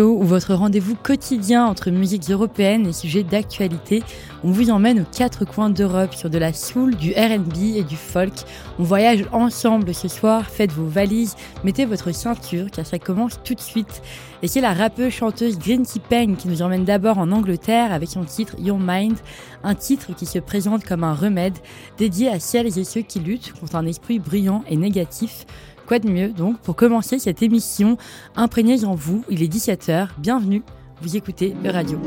show ou votre rendez-vous quotidien entre musiques européennes et sujets d'actualité. On vous emmène aux quatre coins d'Europe sur de la soul, du RB et du folk. On voyage ensemble ce soir, faites vos valises, mettez votre ceinture car ça commence tout de suite. Et c'est la rappeuse chanteuse Green Peng qui nous emmène d'abord en Angleterre avec son titre Your Mind, un titre qui se présente comme un remède dédié à celles et ceux qui luttent contre un esprit brillant et négatif. Quoi de mieux donc pour commencer cette émission Imprégnez en vous, il est 17h, bienvenue, vous écoutez radio.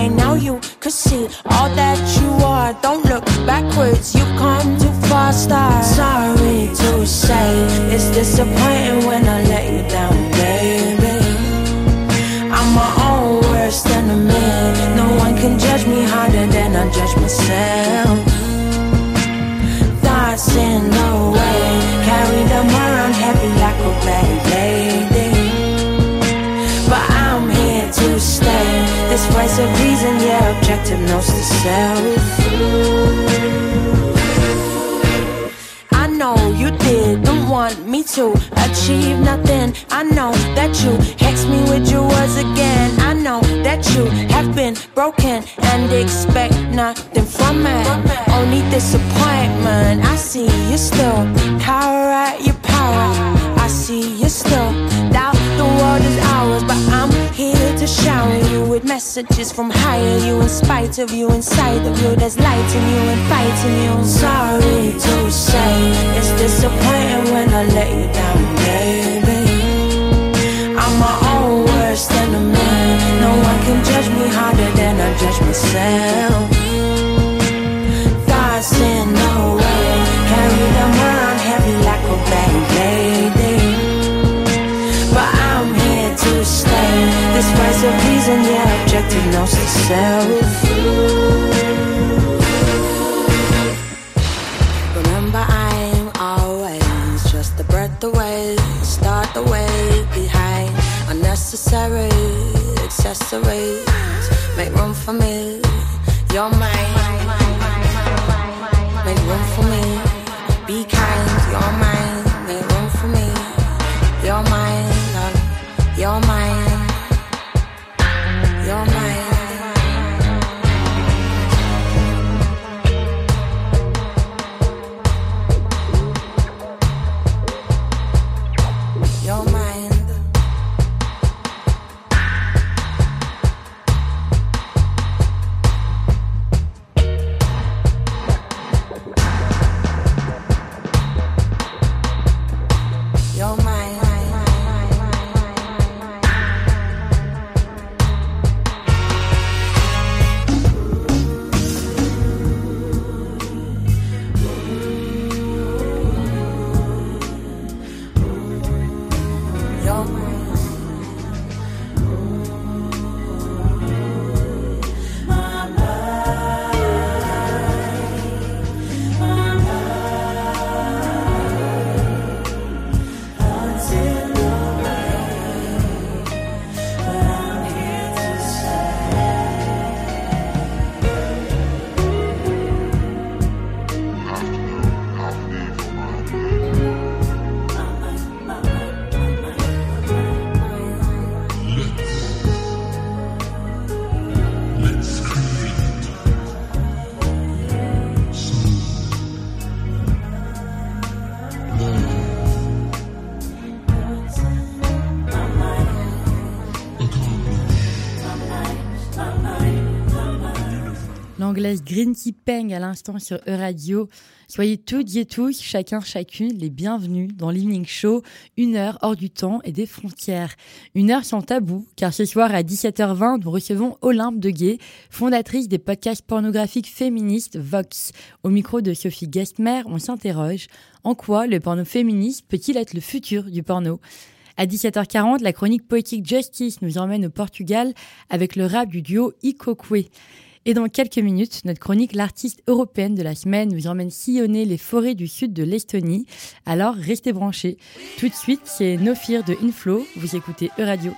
mind. Now you can see all that you are. Don't look backwards, you've come too far. star. Sorry to say, it's disappointing when I let you down, baby. I'm my own worst enemy. No one can judge me harder than I judge myself. of reason, yeah, objective knows to self. I know you didn't want me to achieve nothing. I know that you hex me with your words again. I know that you have been broken and expect nothing from me. Only disappointment. I see you still power at your power. I see you still doubt the world is ours, but I'm messages from higher you in spite of you inside of you. There's light in you and fighting you. Sorry to say it's disappointing when I let you down baby. I'm my own worst enemy. No one can judge me harder than I judge myself knows itself Remember I'm always just a breath away Start the way behind. Unnecessary accessories Make room for me. You're mine. Make room for me. Be kind, you're mine anglaise Green Peng à l'instant sur E-Radio. Soyez toutes et tous, chacun, chacune, les bienvenus dans l'Evening Show, une heure hors du temps et des frontières. Une heure sans tabou, car ce soir à 17h20, nous recevons Olympe Deguet, fondatrice des podcasts pornographiques féministes Vox. Au micro de Sophie Guestmer, on s'interroge, en quoi le porno féministe peut-il être le futur du porno? À 17h40, la chronique poétique Justice nous emmène au Portugal avec le rap du duo Ikokwe. Et dans quelques minutes, notre chronique L'artiste européenne de la semaine nous emmène sillonner les forêts du sud de l'Estonie. Alors restez branchés. Tout de suite, c'est No Fear de Inflow. Vous écoutez E-Radio.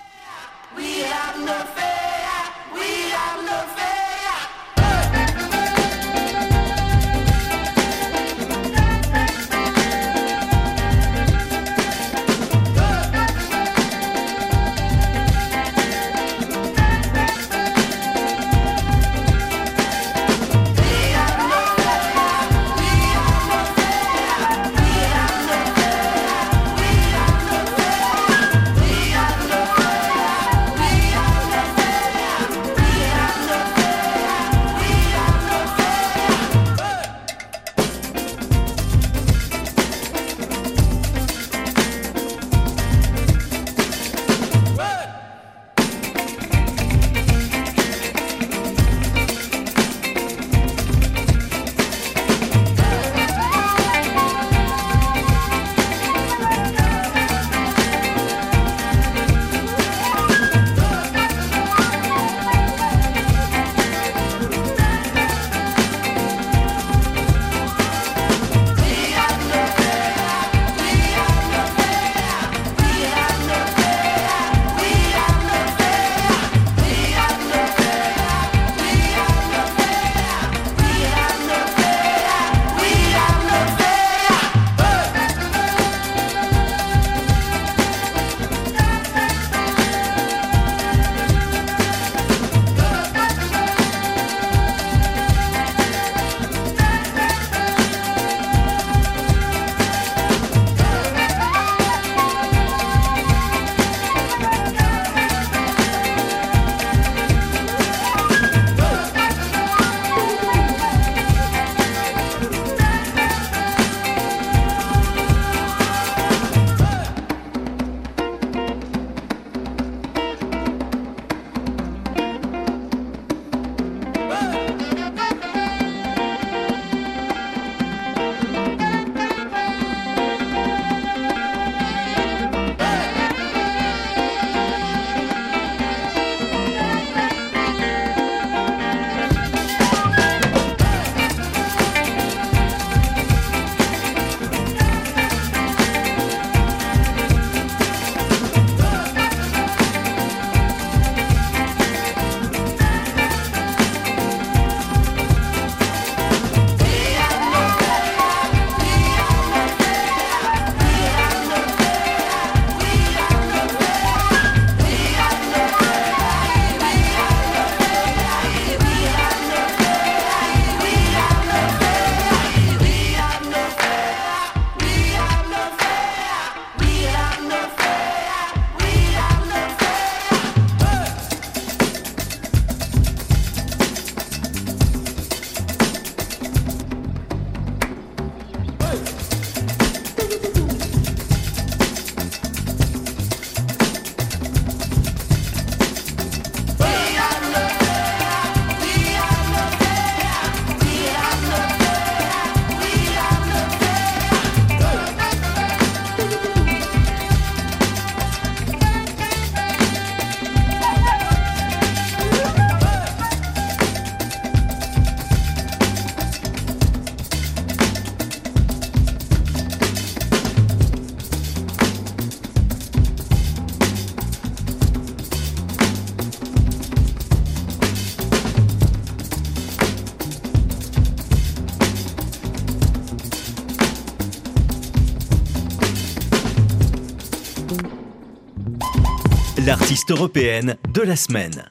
Européenne de la semaine.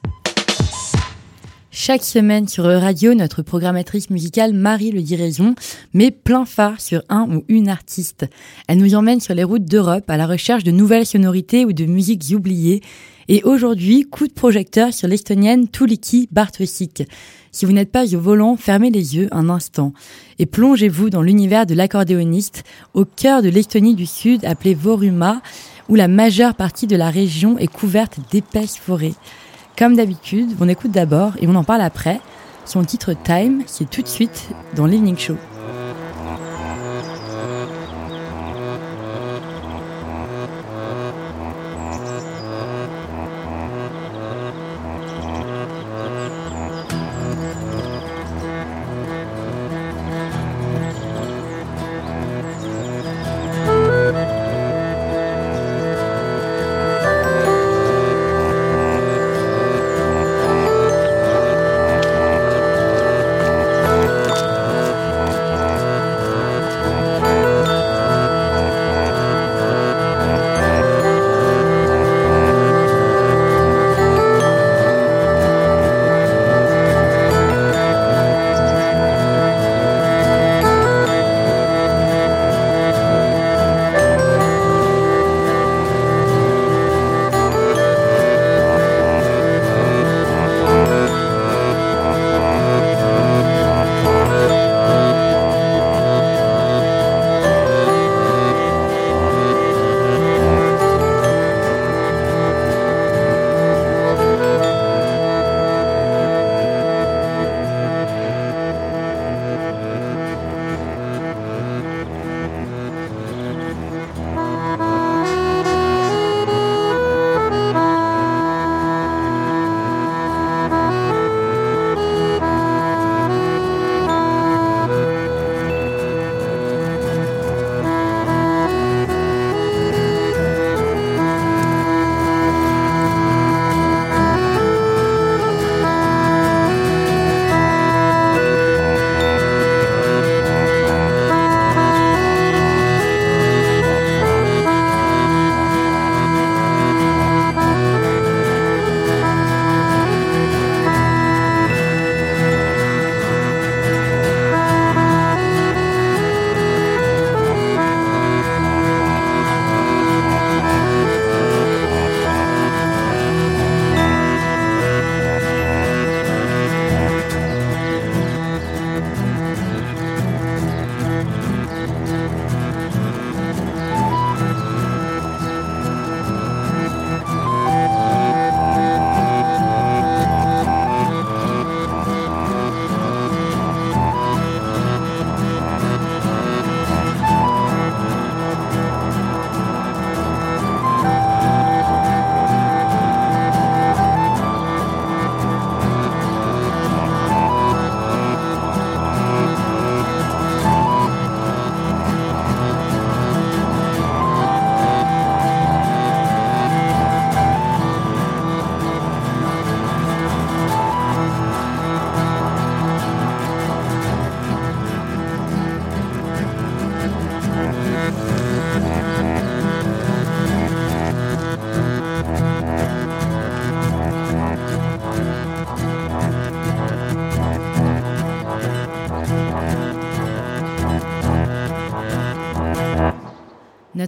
Chaque semaine sur Radio, notre programmatrice musicale Marie Le Diraison met plein phare sur un ou une artiste. Elle nous emmène sur les routes d'Europe à la recherche de nouvelles sonorités ou de musiques oubliées. Et aujourd'hui, coup de projecteur sur l'estonienne Tuliki Bartosik. Si vous n'êtes pas au volant, fermez les yeux un instant et plongez-vous dans l'univers de l'accordéoniste au cœur de l'Estonie du Sud appelée Voruma, où la majeure partie de la région est couverte d'épaisses forêts. Comme d'habitude, on écoute d'abord et on en parle après. Son titre Time, c'est tout de suite dans l'Evening Show.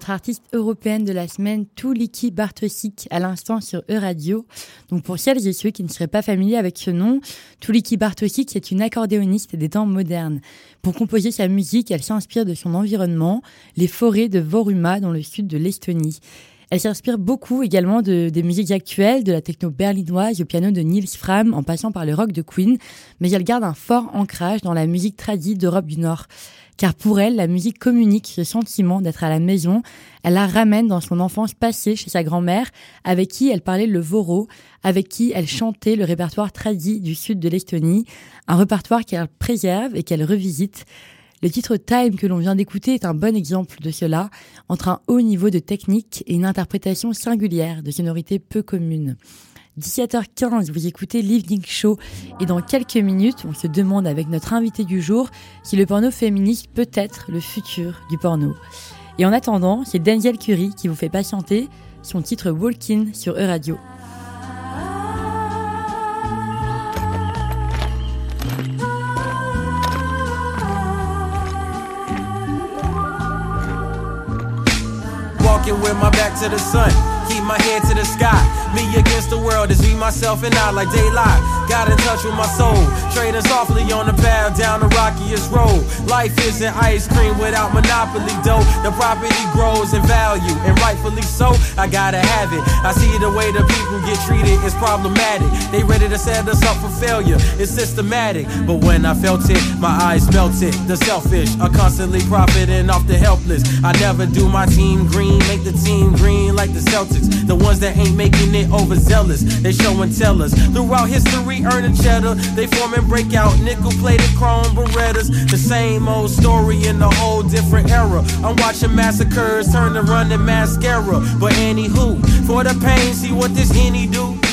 Artiste européenne de la semaine, Tuliki Bartosik, à l'instant sur E-Radio. Donc pour celles et ceux qui ne seraient pas familiers avec ce nom, Tuliki Bartosik est une accordéoniste des temps modernes. Pour composer sa musique, elle s'inspire de son environnement, les forêts de Voruma dans le sud de l'Estonie. Elle s'inspire beaucoup également de, des musiques actuelles, de la techno berlinoise au piano de Niels Fram en passant par le rock de Queen, mais elle garde un fort ancrage dans la musique tradie d'Europe du Nord car pour elle, la musique communique ce sentiment d'être à la maison. Elle la ramène dans son enfance passée chez sa grand-mère, avec qui elle parlait le voro, avec qui elle chantait le répertoire tradit du sud de l'Estonie, un répertoire qu'elle préserve et qu'elle revisite. Le titre Time que l'on vient d'écouter est un bon exemple de cela, entre un haut niveau de technique et une interprétation singulière de sonorités peu communes. 17h15, vous écoutez l'Evening Show et dans quelques minutes, on se demande avec notre invité du jour si le porno féministe peut être le futur du porno. Et en attendant, c'est Daniel Curie qui vous fait patienter son titre Walking sur E-Radio. walking with my back to the sun. Keep my head to the sky. Me against the world is me, myself, and I like daylight. Got in touch with my soul. Trading softly on the path down the rockiest road. Life isn't ice cream without monopoly dough. The property grows in value, and rightfully so. I gotta have it. I see the way the people get treated is problematic. They ready to set us up for failure. It's systematic. But when I felt it, my eyes melted. The selfish are constantly profiting off the helpless. I never do my team green, make the team green like the Celtics. The ones that ain't making it overzealous, they show and tell us. Throughout history, earning cheddar, they form and break out nickel plated chrome Berettas. The same old story in a whole different era. I'm watching massacres turn to running mascara. But anywho, for the pain, see what this henny do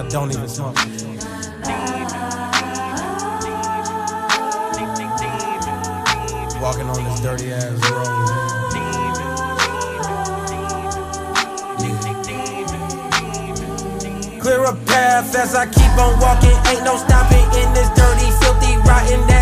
I don't even smoke. Walking on this dirty ass road. Clear a path as I keep on walking. Ain't no stopping in this dirty, filthy, rotten, nasty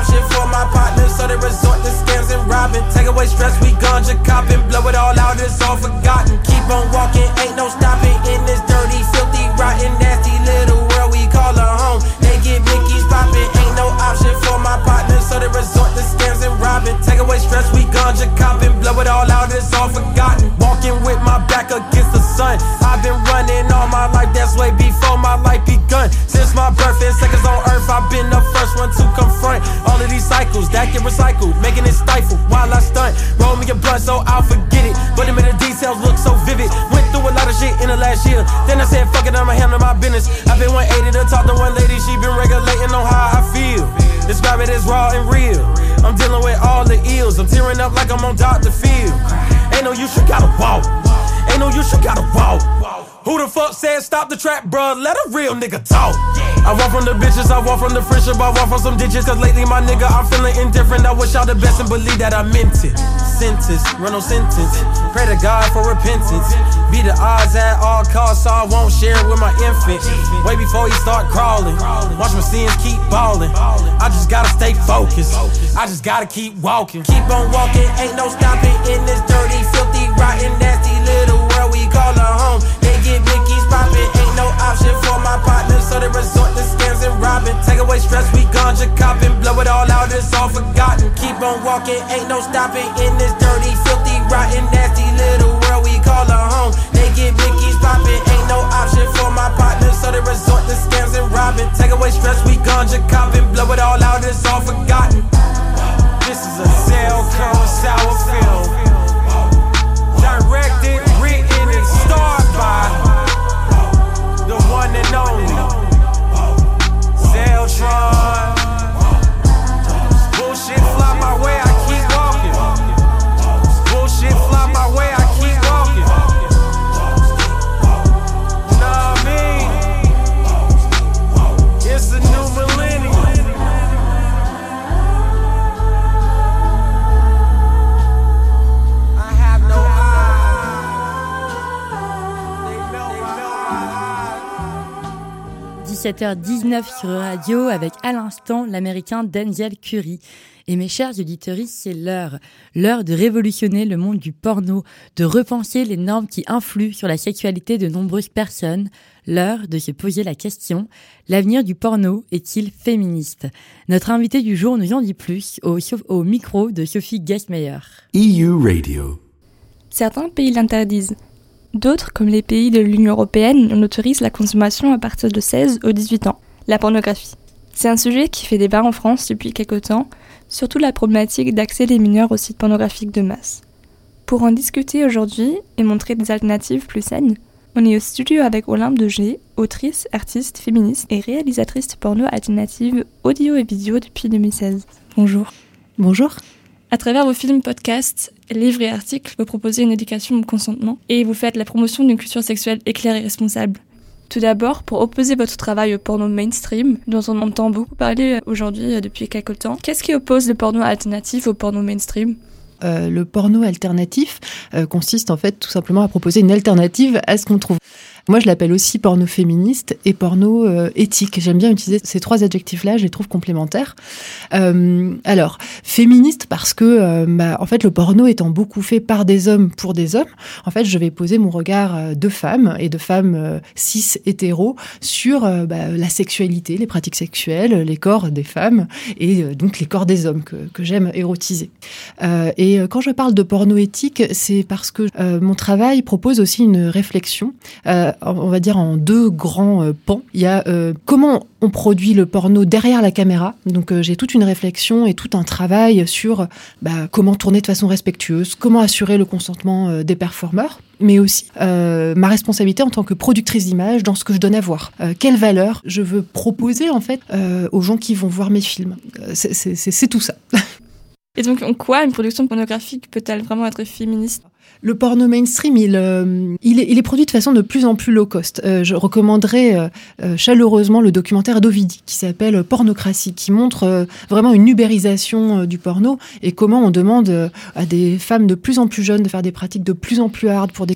option for my partners, so they resort to scams and robbing. Take away stress, we ganja copping, blow it all out, it's all forgotten. Keep on walking, ain't no stopping in this dirty, filthy, rotten, nasty little world we call a home. They get Mickey's popping, ain't no option for my partners, so they resort to scams and robbing. Take away stress, we ganja copping, blow it all out, it's all forgotten. Walking with my back against the sun. I've been running all my life, that's way before my life begun. Since my birth and seconds on earth, I've been the first one to confront all of these cycles that get recycled, making it stifle while I stunt. Roll me a blunt so I'll forget it, but the minute details look so vivid. Went through a lot of shit in the last year. Then I said, fuck it, I'ma handle my business. I've been 180 to talk to one lady, she been regulating on how I feel. Describe it as raw and real. I'm dealing with all the ills. I'm tearing up like I'm on Dr. Phil. Ain't no use, you gotta walk. Ain't no use, you gotta walk. Who the fuck said stop the trap, bruh? Let a real nigga talk. I walk from the bitches, I walk from the friendship, I walk from some ditches. Cause lately, my nigga, I'm feeling indifferent. I wish y'all the best and believe that I meant it. Sentence, run no sentence. Pray to God for repentance. Be the odds at all costs, so I won't share it with my infant. Way before he start crawling. Watch my sins keep balling. I just gotta stay focused. I just gotta keep walking. Keep on walking, ain't no stopping in this dirty, filthy, rotten, nasty little world we call a home. Get Mickey's popping, ain't no option for my partners, so they resort to scams and robbing. Take away stress, we ganja copping, blow it all out, it's all forgotten. Keep on walking, ain't no stopping in this dirty, filthy, rotten, nasty little world we call a home. They get Mickey's popping, ain't no option for my partners, so they resort to scams and robbing. Take away stress, we ganja copping, blow it all out, it's all forgotten. This is a cell cone sour film. By the one and only. Zeltron. Bullshit fly my way, 17h19 sur Radio avec à l'instant l'américain Daniel Curry. Et mes chers auditeurs, c'est l'heure. L'heure de révolutionner le monde du porno, de repenser les normes qui influent sur la sexualité de nombreuses personnes. L'heure de se poser la question, l'avenir du porno est-il féministe? Notre invité du jour nous en dit plus au, au micro de Sophie Gassmeyer. EU Radio. Certains pays l'interdisent. D'autres, comme les pays de l'Union européenne, en autorisent la consommation à partir de 16 ou 18 ans, la pornographie. C'est un sujet qui fait débat en France depuis quelque temps, surtout la problématique d'accès des mineurs aux sites pornographiques de masse. Pour en discuter aujourd'hui et montrer des alternatives plus saines, On est au studio avec Olympe de G, autrice, artiste, féministe et réalisatrice de porno alternative audio et vidéo depuis 2016. Bonjour. Bonjour. À travers vos films, podcasts, livres et articles, vous proposez une éducation au consentement et vous faites la promotion d'une culture sexuelle éclairée et responsable. Tout d'abord, pour opposer votre travail au porno mainstream, dont on entend beaucoup parler aujourd'hui depuis quelques temps, qu'est-ce qui oppose le porno alternatif au porno mainstream? Euh, le porno alternatif euh, consiste en fait tout simplement à proposer une alternative à ce qu'on trouve. Moi, je l'appelle aussi porno féministe et porno euh, éthique. J'aime bien utiliser ces trois adjectifs-là, je les trouve complémentaires. Euh, alors, féministe parce que, euh, bah, en fait, le porno étant beaucoup fait par des hommes pour des hommes, en fait, je vais poser mon regard de femme et de femmes cis hétéros sur bah, la sexualité, les pratiques sexuelles, les corps des femmes et donc les corps des hommes que, que j'aime érotiser. et quand je parle de porno éthique, c'est parce que mon travail propose aussi une réflexion on va dire, en deux grands euh, pans. Il y a euh, comment on produit le porno derrière la caméra. Donc euh, j'ai toute une réflexion et tout un travail sur bah, comment tourner de façon respectueuse, comment assurer le consentement des performeurs, mais aussi ma responsabilité en tant que productrice d'image dans ce que je donne à voir. quelle valeur je veux proposer en fait aux gens qui vont voir mes films. C'est tout ça. Et donc, en quoi une production pornographique peut-elle vraiment être féministe? Le porno mainstream, il, euh, il, est, produit de façon de plus en plus low cost. Euh, je recommanderais euh, chaleureusement le documentaire d'Ovidi qui s'appelle Pornocratie, qui montre vraiment une ubérisation du porno et comment on demande à des femmes de plus en plus jeunes de faire des pratiques de plus en plus hard pour des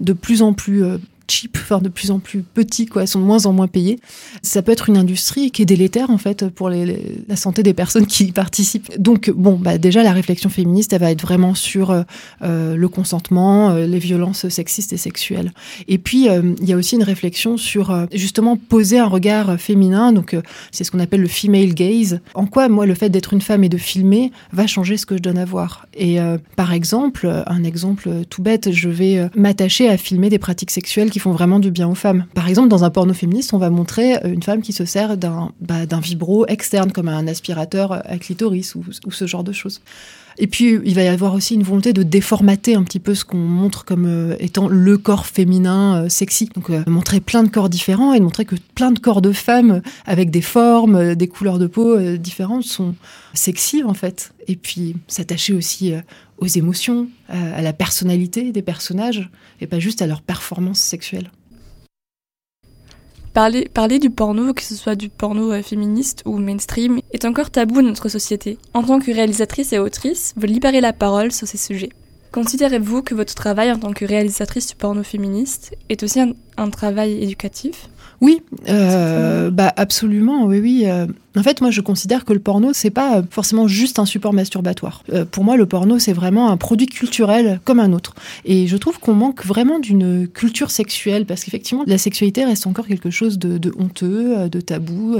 de plus en plus cheap, enfin de plus en plus petits, quoi, sont de moins en moins payés. Ça peut être une industrie qui est délétère en fait pour la santé des personnes qui y participent. Donc bon, bah déjà la réflexion féministe, elle va être vraiment sur euh, euh le consentement, euh, les violences sexistes et sexuelles. Et puis il y a aussi une réflexion sur justement poser un regard féminin. Donc c'est ce qu'on appelle le female gaze. En quoi moi le fait d'être une femme et de filmer va changer ce que je donne à voir? Et par exemple, un exemple tout bête, je vais m'attacher à filmer des pratiques sexuelles font vraiment du bien aux femmes. Par exemple, dans un porno féministe, on va montrer euh, une femme qui se sert d'un bah, vibro externe, comme un aspirateur à clitoris ou, ou ce genre de choses. Et puis, il va y avoir aussi une volonté de déformater un petit peu ce qu'on montre comme euh, étant le corps féminin euh, sexy. Donc, montrer plein de corps différents et montrer que plein de corps de femmes avec des formes, des couleurs de peau différentes sont sexy, en fait. Et puis, s'attacher aussi aux émotions, à la personnalité des personnages, et pas juste à leur performance sexuelle. Parler, du porno, que ce soit du porno euh, féministe ou mainstream, est encore tabou dans notre société. En tant que réalisatrice et autrice, vous libérez la parole sur ces sujets. Considérez-vous que votre travail en tant que réalisatrice du porno féministe est aussi un travail éducatif? Oui, euh, bah absolument, oui, oui. Euh. En fait, moi, je considère que le porno, c'est pas forcément juste un support masturbatoire. Euh, pour moi, le porno, c'est vraiment un produit culturel comme un autre. Et je trouve qu'on manque vraiment d'une culture sexuelle, parce qu'effectivement, la sexualité reste encore quelque chose de, honteux, de tabou.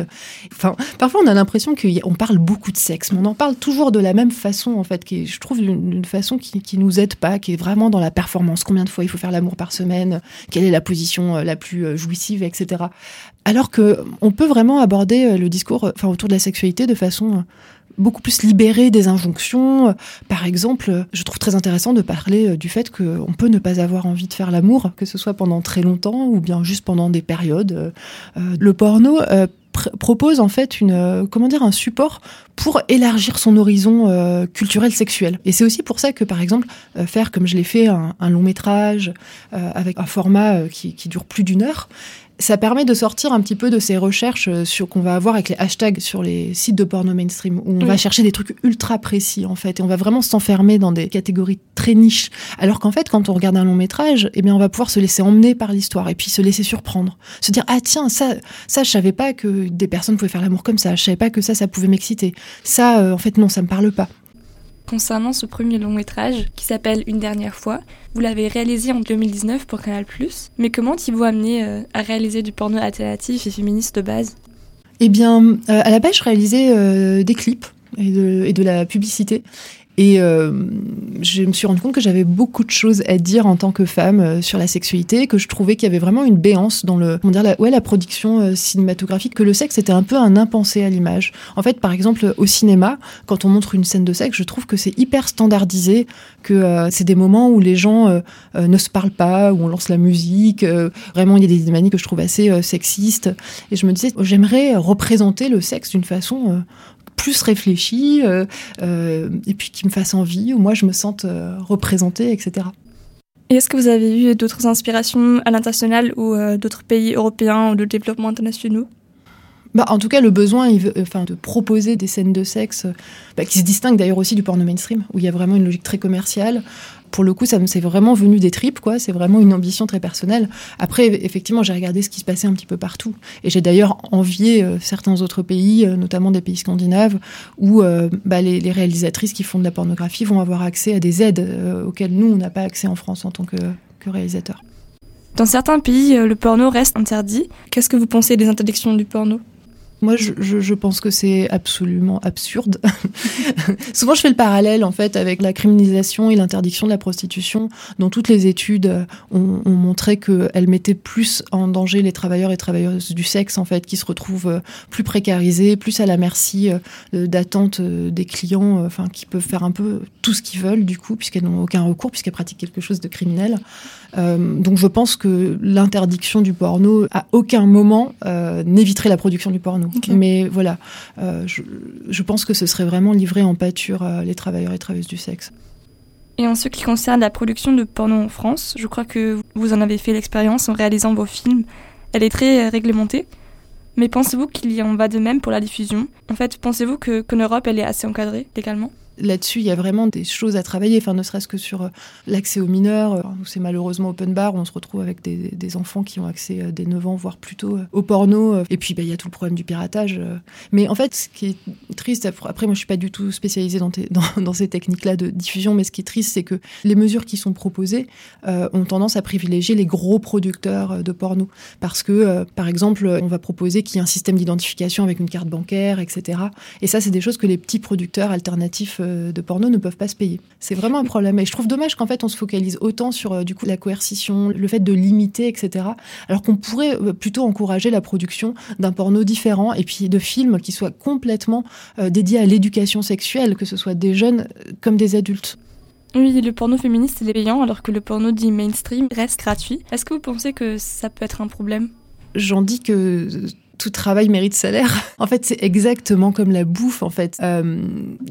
Enfin, parfois, on a l'impression qu'on parle beaucoup de sexe, mais on en parle toujours de la même façon, en fait, qui je trouve, d'une façon qui, qui nous aide pas, qui est vraiment dans la performance. Combien de fois il faut faire l'amour par semaine? Quelle est la position la plus jouissive, etc. Alors que on peut vraiment aborder euh, le discours euh, enfin, autour de la sexualité de façon euh, beaucoup plus libérée des injonctions. Par exemple, je trouve très intéressant de parler du fait qu'on peut ne pas avoir envie de faire l'amour, que ce soit pendant très longtemps ou bien juste pendant des périodes. Le porno propose en fait une comment dire un support pour élargir son horizon culturel sexuel et c'est aussi pour ça que par exemple faire comme je l'ai fait un, long métrage avec un format qui, qui dure plus d'une heure ça permet de sortir un petit peu de ces recherches euh, sur qu'on va avoir avec les hashtags sur les sites de porno mainstream où on va chercher des trucs ultra précis en fait et on va vraiment s'enfermer dans des catégories très niches. Alors qu'en fait quand on regarde un long métrage eh bien on va pouvoir se laisser emmener par l'histoire et puis se laisser surprendre. Se dire ah tiens ça ça je savais pas que des personnes pouvaient faire l'amour comme ça. Je savais pas que ça ça pouvait m'exciter. Ça euh, en fait non ça me parle pas concernant ce premier long métrage qui s'appelle Une dernière fois. Vous l'avez réalisé en 2019 pour Canal+, mais comment t'y-vous amené euh, à réaliser du porno alternatif et féministe de base? Eh bien, euh, à la base, je réalisais euh, des clips et de la publicité. Et euh, je me suis rendu compte que j'avais beaucoup de choses à dire en tant que femme euh, sur la sexualité, que je trouvais qu'il y avait vraiment une béance dans le, comment dire, la, ouais, la production euh, cinématographique, que le sexe était un peu un impensé à l'image. En fait, par exemple, au cinéma, quand on montre une scène de sexe, je trouve que c'est hyper standardisé, que euh, c'est des moments où les gens euh, euh, ne se parlent pas, où on lance la musique. vraiment, il y a des manies que je trouve assez sexistes. Et je me disais, j'aimerais représenter le sexe d'une façon plus réfléchie, euh, euh, et puis qui me fasse envie, où moi je me sente euh, représentée, etc. Et est-ce que vous avez eu d'autres inspirations à l'international ou euh, d'autres pays européens ou de développement internationaux? Bah, en tout cas, le besoin enfin, de proposer des scènes de sexe euh, bah, qui se distinguent d'ailleurs aussi du porno mainstream, où il y a vraiment une logique très commerciale. Pour le coup, ça c'est vraiment venu des tripes, quoi. C'est vraiment une ambition très personnelle. Après, effectivement, j'ai regardé ce qui se passait un petit peu partout, et j'ai d'ailleurs envié euh, certains autres pays, euh, notamment des pays scandinaves, où euh, bah, les, réalisatrices qui font de la pornographie vont avoir accès à des aides auxquelles nous on n'a pas accès en France en tant que, que réalisateur. Dans certains pays, le porno reste interdit. Qu'est-ce que vous pensez des interdictions du porno? Moi, je, pense que c'est absolument absurde. Souvent, je fais le parallèle en fait avec la criminalisation et l'interdiction de la prostitution, dont toutes les études ont, ont montré qu'elle mettait plus en danger les travailleurs et travailleuses du sexe en fait, qui se retrouvent euh, plus précarisés, plus à la merci euh, d'attente euh, des clients, enfin qui peuvent faire un peu tout ce qu'ils veulent du coup, puisqu'elles n'ont aucun recours, puisqu'elles pratiquent quelque chose de criminel. Euh, donc je pense que l'interdiction du porno à aucun moment euh, n'éviterait la production du porno. Mais voilà, euh, je, je pense que ce serait vraiment livré en pâture à les travailleurs et travailleuses du sexe. Et en ce qui concerne la production de porno en France, je crois que vous en avez fait l'expérience en réalisant vos films. Elle est très réglementée. Mais pensez-vous qu'il y en va de même pour la diffusion? En fait, pensez-vous que qu'en Europe, elle est assez encadrée légalement? Là-dessus, il y a vraiment des choses à travailler, enfin, ne serait-ce que sur euh, l'accès aux mineurs, euh, c'est malheureusement open bar, où on se retrouve avec des, enfants qui ont accès euh, dès 9 ans, voire plus tôt, au porno. Et puis, bah, il y a tout le problème du piratage. Mais en fait, ce qui est triste, après, moi, je suis pas du tout spécialisée dans, ces techniques-là de diffusion, mais ce qui est triste, c'est que les mesures qui sont proposées ont tendance à privilégier les gros producteurs de porno. Parce que, par exemple, on va proposer qu'il y ait un système d'identification avec une carte bancaire, etc. Et ça, c'est des choses que les petits producteurs alternatifs euh, de porno ne peuvent pas se payer. C'est vraiment un problème. Et je trouve dommage qu'en fait, on se focalise autant sur euh, du coup la coercition, le fait de limiter, etc. Alors qu'on pourrait euh, plutôt encourager la production d'un porno différent et puis de films qui soient complètement dédiés à l'éducation sexuelle, que ce soit des jeunes comme des adultes. Oui, le porno féministe il est payant alors que le porno dit mainstream reste gratuit. Est-ce que vous pensez que ça peut être un problème? J'en dis que tout travail mérite salaire. En fait, c'est exactement comme la bouffe. En fait, Euh,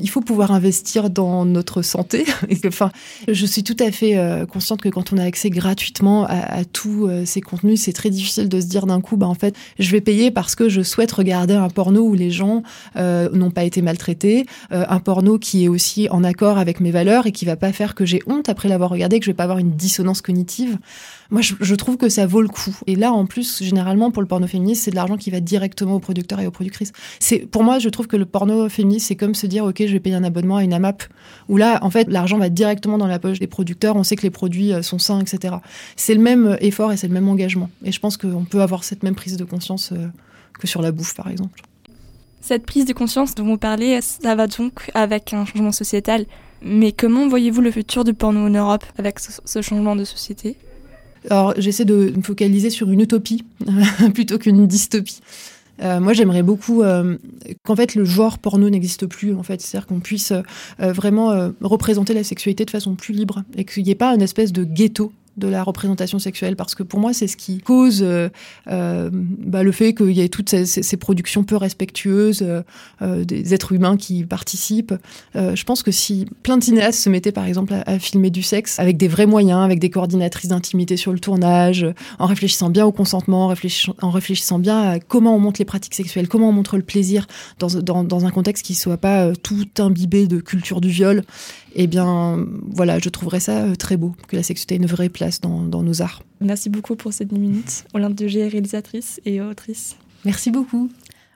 il faut pouvoir investir dans notre santé. Enfin, je suis tout à fait euh, consciente que quand on a accès gratuitement à, à tous euh, ces contenus, c'est très difficile de se dire d'un coup, bah en fait, je vais payer parce que je souhaite regarder un porno où les gens euh, n'ont pas été maltraités, euh, un porno qui est aussi en accord avec mes valeurs et qui va pas faire que j'ai honte après l'avoir regardé, que je vais pas avoir une dissonance cognitive. Moi, je, trouve que ça vaut le coup. Et là, en plus, généralement, pour le porno féministe, c'est de l'argent qui va directement aux producteurs et aux productrices. C'est, pour moi, je trouve que le porno féministe, c'est comme se dire, OK, je vais payer un abonnement à une AMAP, où là, en fait, l'argent va directement dans la poche des producteurs. On sait que les produits euh, sont sains, etc. C'est le même euh, effort et c'est le même engagement. Et je pense qu'on peut avoir cette même prise de conscience euh, que sur la bouffe, par exemple. Cette prise de conscience dont vous parlez, ça va donc avec un changement sociétal. Mais comment voyez-vous le futur du porno en Europe avec ce changement de société? Alors, j'essaie de me focaliser sur une utopie plutôt qu'une dystopie. Euh, moi, j'aimerais beaucoup euh, qu'en fait le genre porno n'existe plus. En fait, c'est-à-dire qu'on puisse euh, vraiment représenter la sexualité de façon plus libre et qu'il n'y ait pas une espèce de ghetto de la représentation sexuelle parce que pour moi c'est ce qui cause euh, euh, bah, le fait qu'il y ait toutes ces, productions peu respectueuses euh, euh, des êtres humains qui participent. Euh, je pense que si plein de cinéastes se mettaient par exemple à, filmer du sexe avec des vrais moyens avec des coordinatrices d'intimité sur le tournage euh, en réfléchissant bien au consentement en réfléchissant, en réfléchissant bien à comment on montre les pratiques sexuelles comment on montre le plaisir dans, dans, dans un contexte qui soit pas tout imbibé de culture du viol eh bien voilà je trouverais ça euh, très beau que la sexualité ait une vraie place dans, dans nos arts Merci beaucoup pour ces 10 minutes. Olympe de G, réalisatrice et autrice. merci beaucoup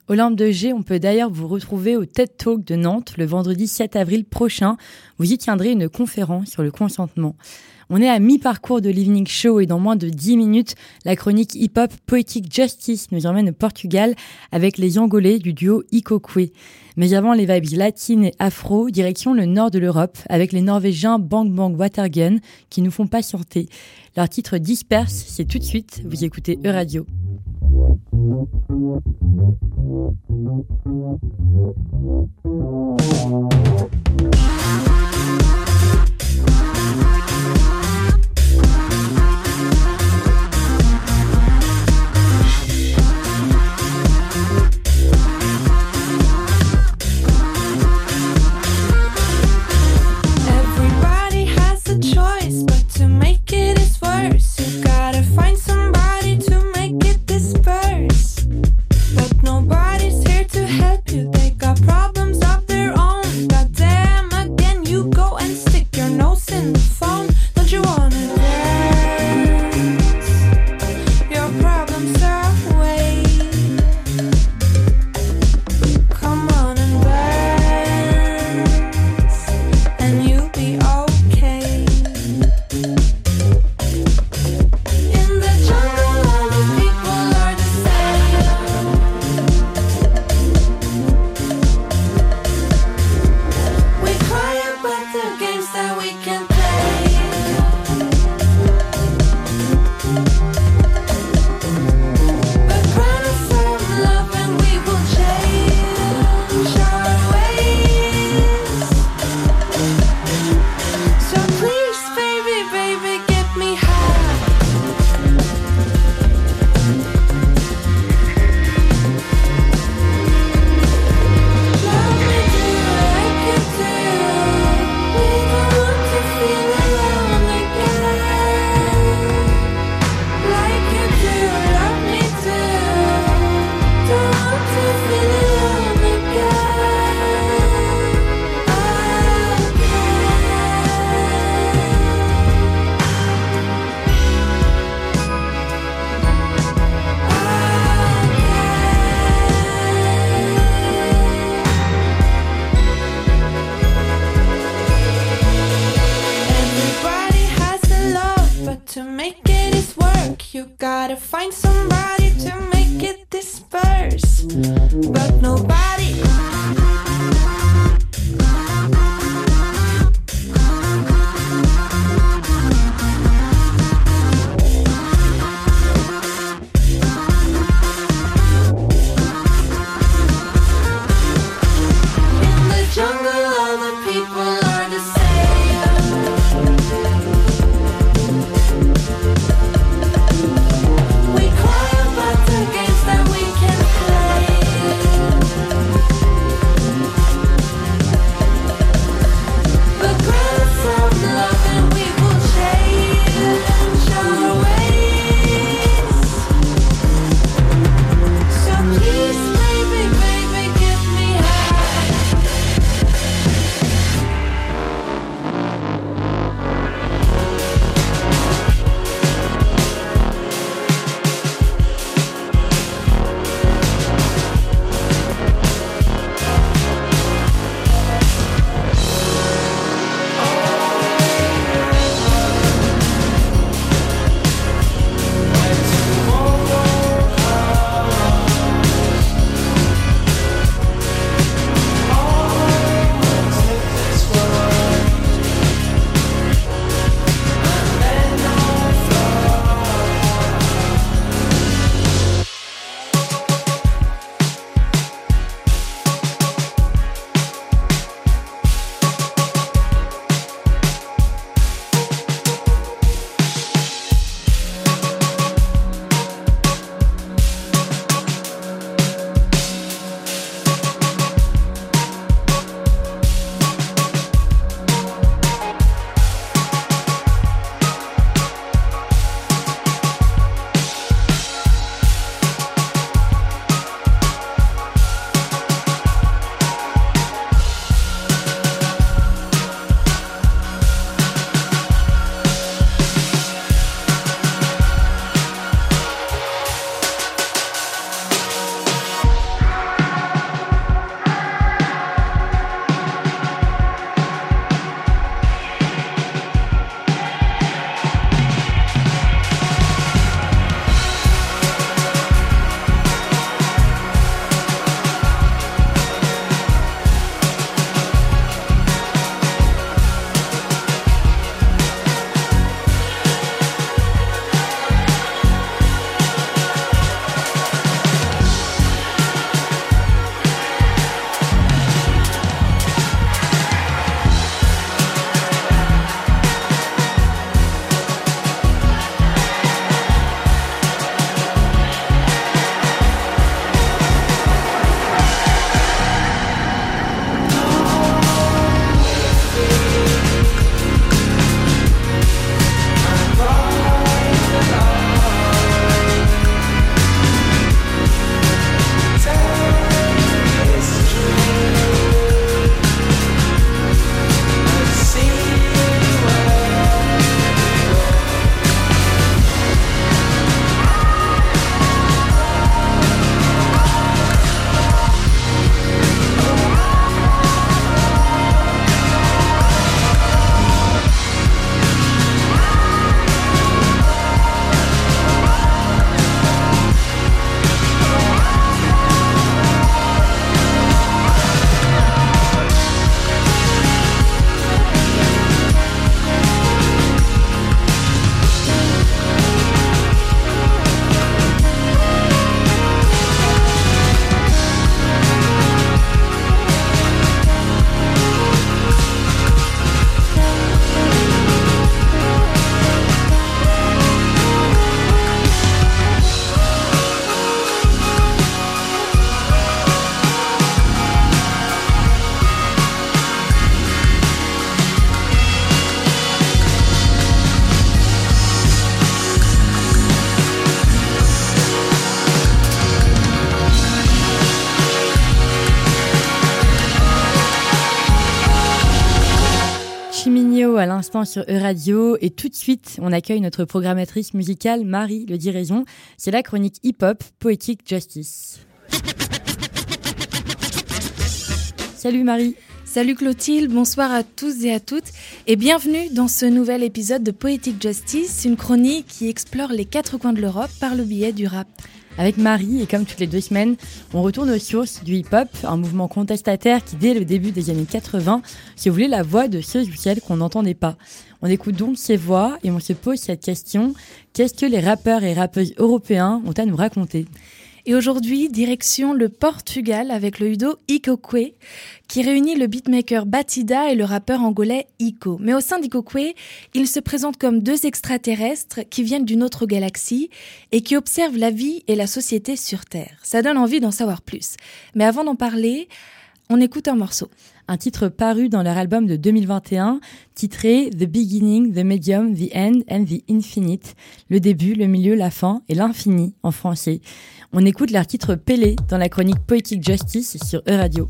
Olympe de G, on peut d'ailleurs vous retrouver au TED Talk de Nantes le vendredi 7 avril prochain. Vous y tiendrez une conférence sur le consentement. On est à mi-parcours de l'Evening Show et dans moins de 10 minutes, la chronique hip-hop Poetic Justice nous emmène au Portugal avec les Angolais du duo Ikokwe. Mais avant les vibes latines et afro, direction le nord de l'Europe avec les Norvégiens Bang Bang Watergun qui nous font patienter. Leur titre disperse, c'est tout de suite, vous écoutez Euradio. Sur E-Radio et tout de suite, on accueille notre programmatrice musicale Marie Le Diraison. C'est la chronique hip-hop Poetic Justice. Salut Marie. Salut Clotilde, bonsoir à tous et à toutes et bienvenue dans ce nouvel épisode de Poetic Justice, une chronique qui explore les quatre coins de l'Europe par le biais du rap. Avec Marie, et comme toutes les deux semaines, on retourne aux sources du hip-hop, un mouvement contestataire qui, dès le début des années 80, se voulait la voix de ceux ou celles qu'on n'entendait pas. On écoute donc ces voix et on se pose cette question. Qu'est-ce que les rappeurs et rappeuses européens ont à nous raconter? Et aujourd'hui, direction le Portugal avec le Udo Ikokwe, qui réunit le beatmaker Batida et le rappeur angolais Iko. Mais au sein d'Ikokwe, ils se présentent comme deux extraterrestres qui viennent d'une autre galaxie et qui observent la vie et la société sur Terre. Ça donne envie d'en savoir plus. Mais avant d'en parler, on écoute un morceau. Un titre paru dans leur album de 2021, titré The Beginning, The Medium, The End and The Infinite. Le début, le milieu, la fin et l'infini en français. On écoute leur titre Pélé dans la chronique Poetic Justice sur E-Radio.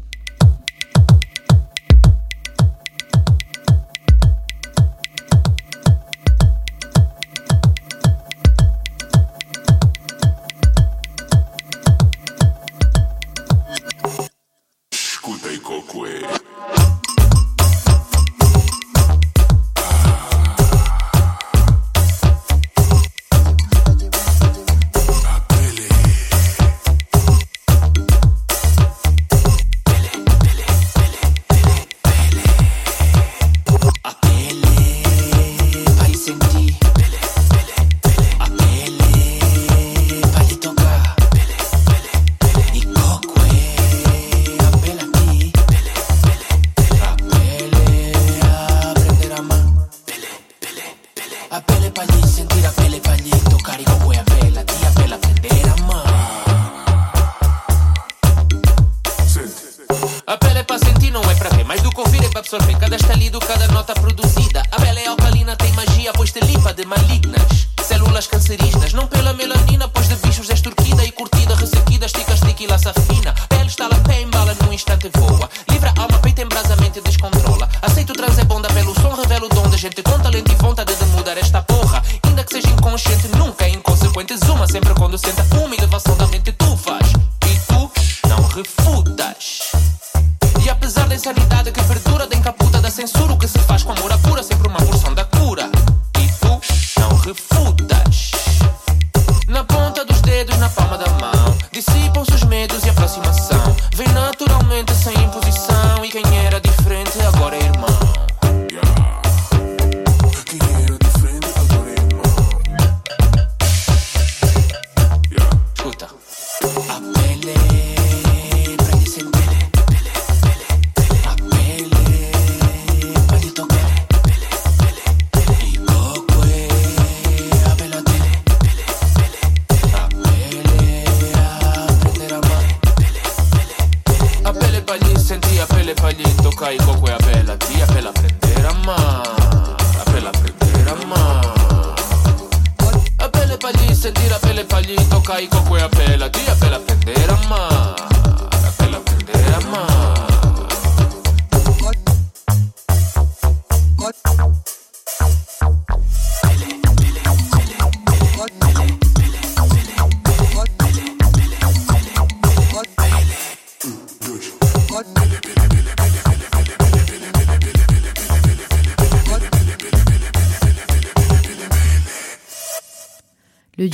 Gente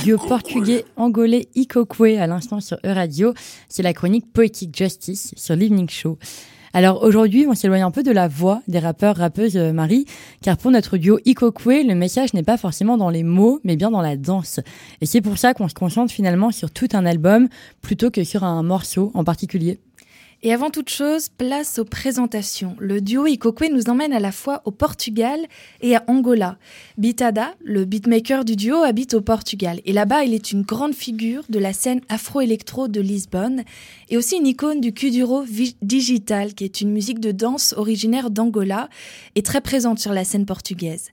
duo portugais angolais Ikokwe à l'instant sur E-Radio, c'est la chronique Poetic Justice sur l'Evening Show. Alors aujourd'hui, on s'éloigne un peu de la voix des rappeurs, rappeuses euh, Marie, car pour notre duo Ikokwe, le message n'est pas forcément dans les mots, mais bien dans la danse. Et c'est pour ça qu'on se concentre finalement sur tout un album, plutôt que sur un morceau en particulier. Et avant toute chose, place aux présentations. Le duo Ikokwe nous emmène à la fois au Portugal et à Angola. Bitada, le beatmaker du duo, habite au Portugal. Et là-bas, il est une grande figure de la scène afro-électro de Lisbonne et aussi une icône du kuduro digital, qui est une musique de danse originaire d'Angola et très présente sur la scène portugaise.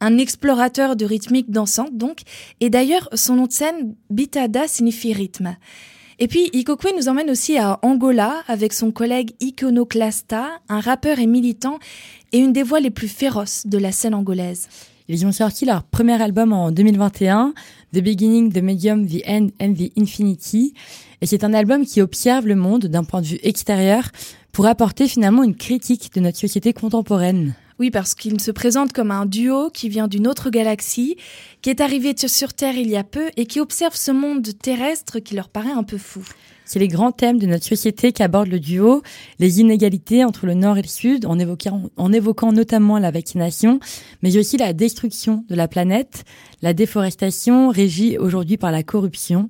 Un explorateur de rythmique dansante, donc. Et d'ailleurs, son nom de scène, Bitada, signifie rythme. Et puis, Ikokwe nous emmène aussi à Angola avec son collègue Iconoclasta, un rappeur et militant et une des voix les plus féroces de la scène angolaise. Ils ont sorti leur premier album en 2021, The Beginning, The Medium, The End and The Infinity. Et c'est un album qui observe le monde d'un point de vue extérieur pour apporter finalement une critique de notre société contemporaine. Oui, parce qu'il se présente comme un duo qui vient d'une autre galaxie, qui est arrivé sur Terre il y a peu et qui observe ce monde terrestre qui leur paraît un peu fou. C'est les grands thèmes de notre société qu'aborde le duo, les inégalités entre le Nord et le Sud, en évoquant, en évoquant notamment la vaccination, mais aussi la destruction de la planète, la déforestation régie aujourd'hui par la corruption.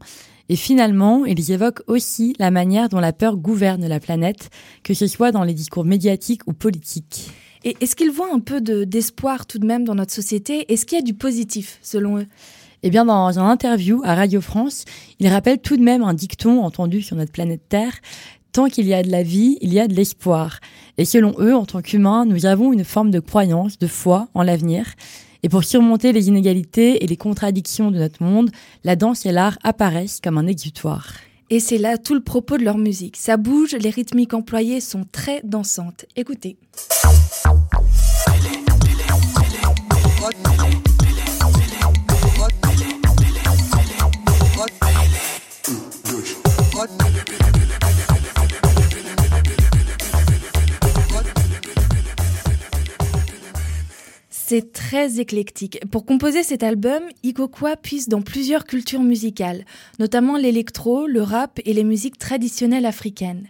Et finalement, ils évoquent aussi la manière dont la peur gouverne la planète, que ce soit dans les discours médiatiques ou politiques. Et est-ce qu'ils voient un peu de- d'espoir tout de même dans notre société? Est-ce qu'il y a du positif selon eux? Eh bien, dans un interview à Radio France, il rappelle tout de même un dicton entendu sur notre planète Terre. Tant qu'il y a de la vie, il y a de l'espoir. Et selon eux, en tant qu'humains, nous avons une forme de croyance, de foi en l'avenir. Et pour surmonter les inégalités et les contradictions de notre monde, la danse et l'art apparaissent comme un exutoire. Et c'est là tout le propos de leur musique. Ça bouge, les rythmiques employées sont très dansantes. Écoutez. C'est très éclectique. Pour composer cet album, Ikokwa puise dans plusieurs cultures musicales, notamment l'électro, le rap et les musiques traditionnelles africaines.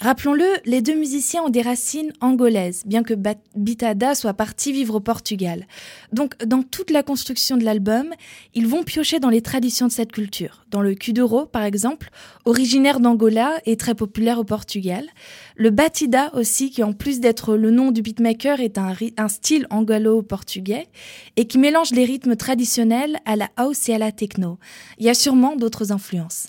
Rappelons-le, les deux musiciens ont des racines angolaises, bien que Bitada soit parti vivre au Portugal. Donc, dans toute la construction de l'album, ils vont piocher dans les traditions de cette culture. Dans le kuduro, par exemple, originaire d'Angola et très populaire au Portugal. Le batida aussi, qui en plus d'être le nom du beatmaker, est un, un style anglo-portugais et qui mélange les rythmes traditionnels à la house et à la techno. Il y a sûrement d'autres influences.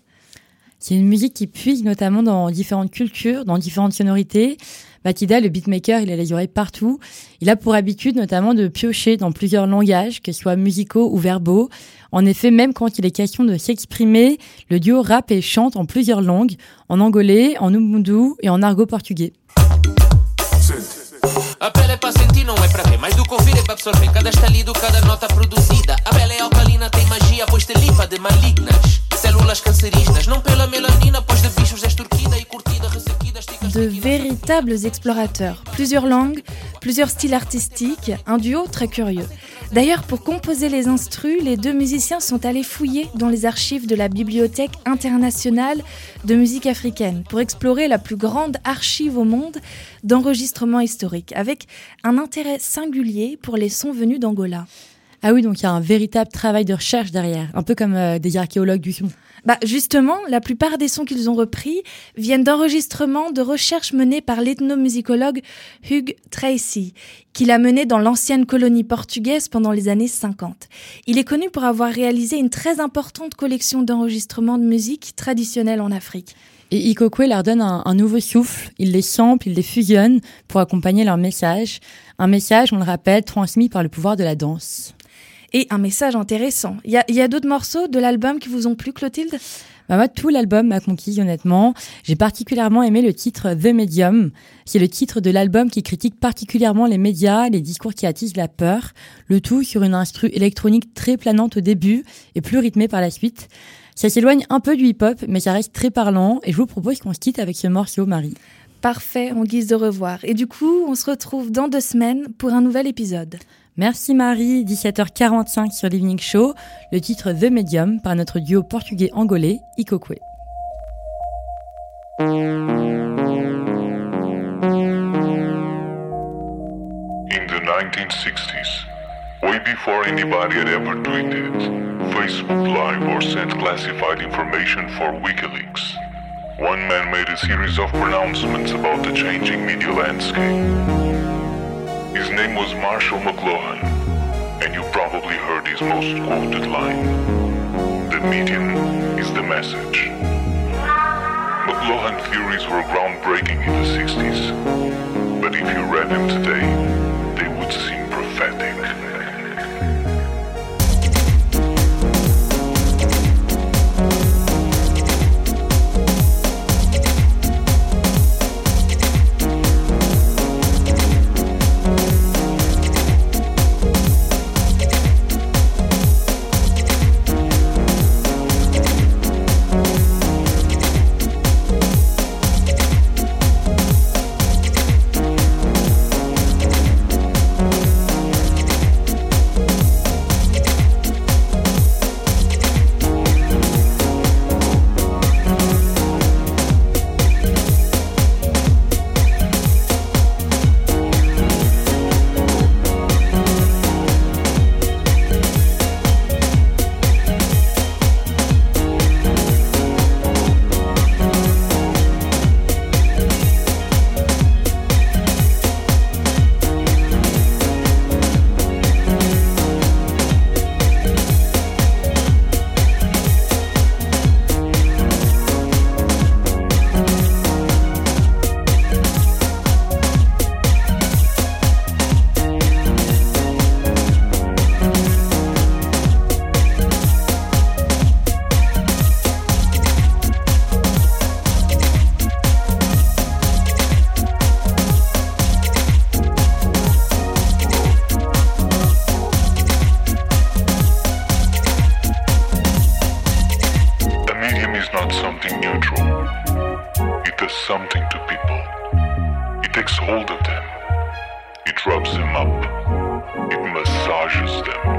C'est une musique qui puise notamment dans différentes cultures, dans différentes sonorités. Batida, le beatmaker, il a les oreilles partout. Il a pour habitude notamment de piocher dans plusieurs langages, que ce soit musicaux ou verbaux. En effet, même quand il est question de s'exprimer, le duo rappe et chante en plusieurs langues, en angolais, en umbundu et en argot portugais. A pele é pra sentir, não é pra ver. Mais do que ouvir é pra absorver. Cada estalido, cada nota produzida. A pele é alcalina, tem magia, pois te limpa de malignas. Células cancerígenas, não pela melanina, pois de bichos és turquida e curtida, ressequida, esticas de véritables explorateurs. Plusieurs langues, plusieurs styles artistiques, un duo très curieux. D'ailleurs, pour composer les instrus, les deux musiciens sont allés fouiller dans les archives de la Bibliothèque internationale de musique africaine pour explorer la plus grande archive au monde d'enregistrements historiques, avec un intérêt singulier pour les sons venus d'Angola. Ah oui, donc il y a un véritable travail de recherche derrière, un peu comme euh, des archéologues du son. Bah justement, la plupart des sons qu'ils ont repris viennent d'enregistrements de recherches menées par l'ethnomusicologue Hugh Tracy, qu'il a mené dans l'ancienne colonie portugaise pendant les années 50. Il est connu pour avoir réalisé une très importante collection d'enregistrements de musique traditionnelle en Afrique. Et Ikokwe leur donne un, un nouveau souffle, il les sample, il les fusionne pour accompagner leur message. Un message, on le rappelle, transmis par le pouvoir de la danse. Et un message intéressant. Il y a, y a d'autres morceaux de l'album qui vous ont plu, Clotilde? Bah moi, tout l'album m'a conquis, honnêtement. J'ai particulièrement aimé le titre The Medium. C'est le titre de l'album qui critique particulièrement les médias, les discours qui attisent la peur. Le tout sur une instru électronique très planante au début et plus rythmée par la suite. Ça s'éloigne un peu du hip-hop, mais ça reste très parlant. Et je vous propose qu'on se quitte avec ce morceau, Marie. Parfait, en guise de revoir. Et du coup, on se retrouve dans deux semaines pour un nouvel épisode. Merci Marie, 17h45 sur l'Evening Show, le titre The Medium par notre duo portugais angolais Ikokwe. In the 1960s, way before anybody had ever tweeted, Facebook Live or sent classified information for WikiLeaks, one man made a series of pronouncements about the changing media landscape. His name was Marshall McLuhan, and you probably heard his most quoted line The medium is the message. McLuhan theories were groundbreaking in the 60s, but if you read them today, they would seem prophetic. not something neutral. It does something to people. It takes hold of them. It rubs them up. It massages them.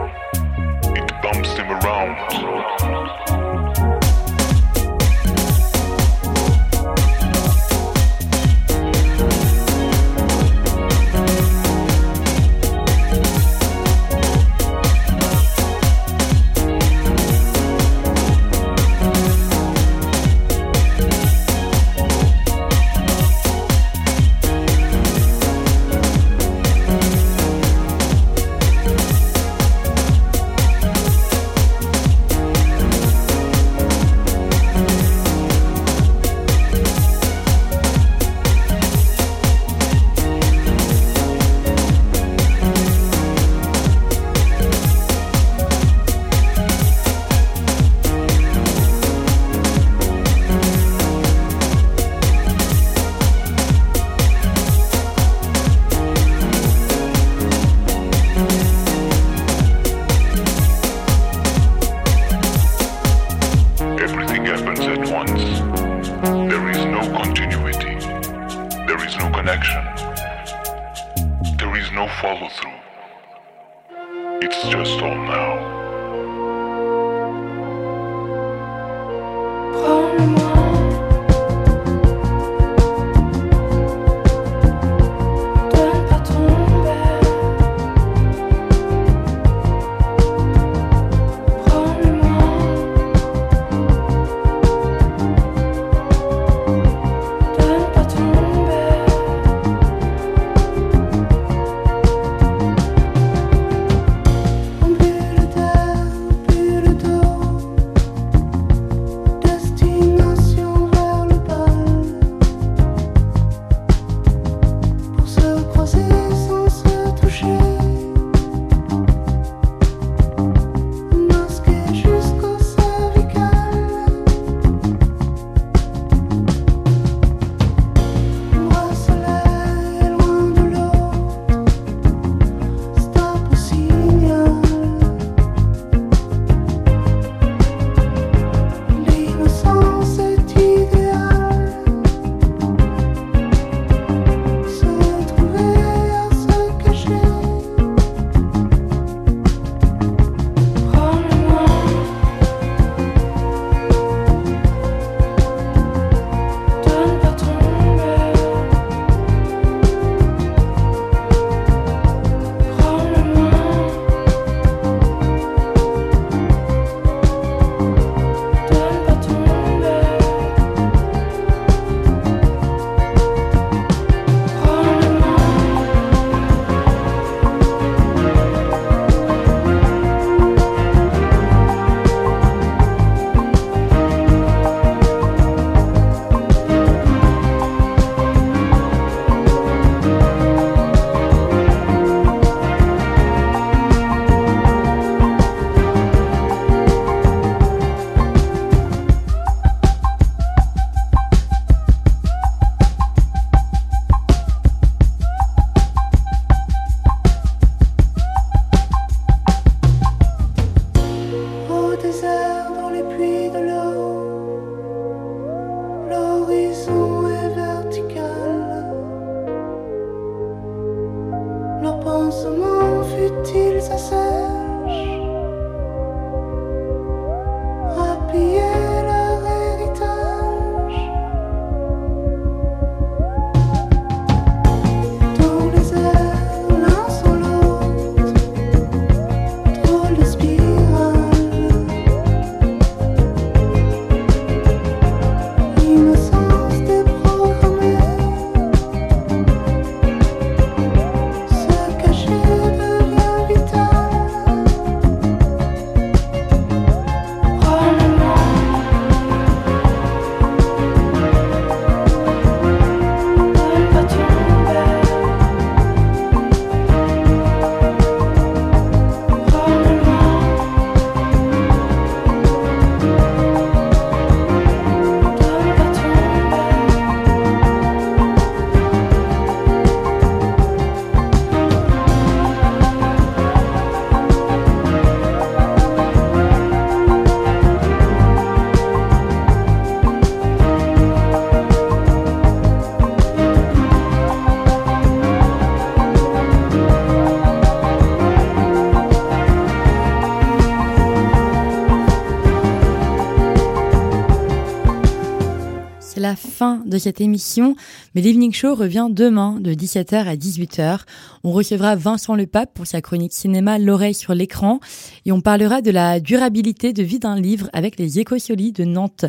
Fin de cette émission, mais l'Evening Show revient demain de 17h à 18h. On recevra Vincent Lepape pour sa chronique cinéma L'oreille sur l'écran et on parlera de la durabilité de vie d'un livre avec les écosolies de Nantes.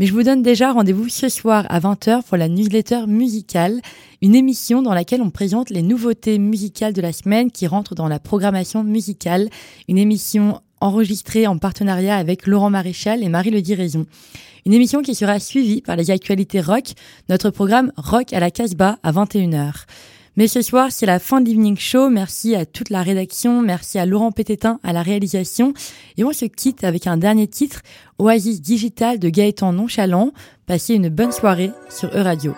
Mais je vous donne déjà rendez-vous ce soir à 20h pour la newsletter musicale, une émission dans laquelle on présente les nouveautés musicales de la semaine qui rentrent dans la programmation musicale, une émission enregistrée en partenariat avec Laurent Maréchal et Marie Le Raison. Une émission qui sera suivie par les actualités rock, notre programme Rock à la Casbah à 21h. Mais ce soir, c'est la fin de l'Evening Show. Merci à toute la rédaction. Merci à Laurent Pététin à la réalisation. Et on se quitte avec un dernier titre, Oasis Digital de Gaëtan Nonchalant. Passez une bonne soirée sur E-Radio.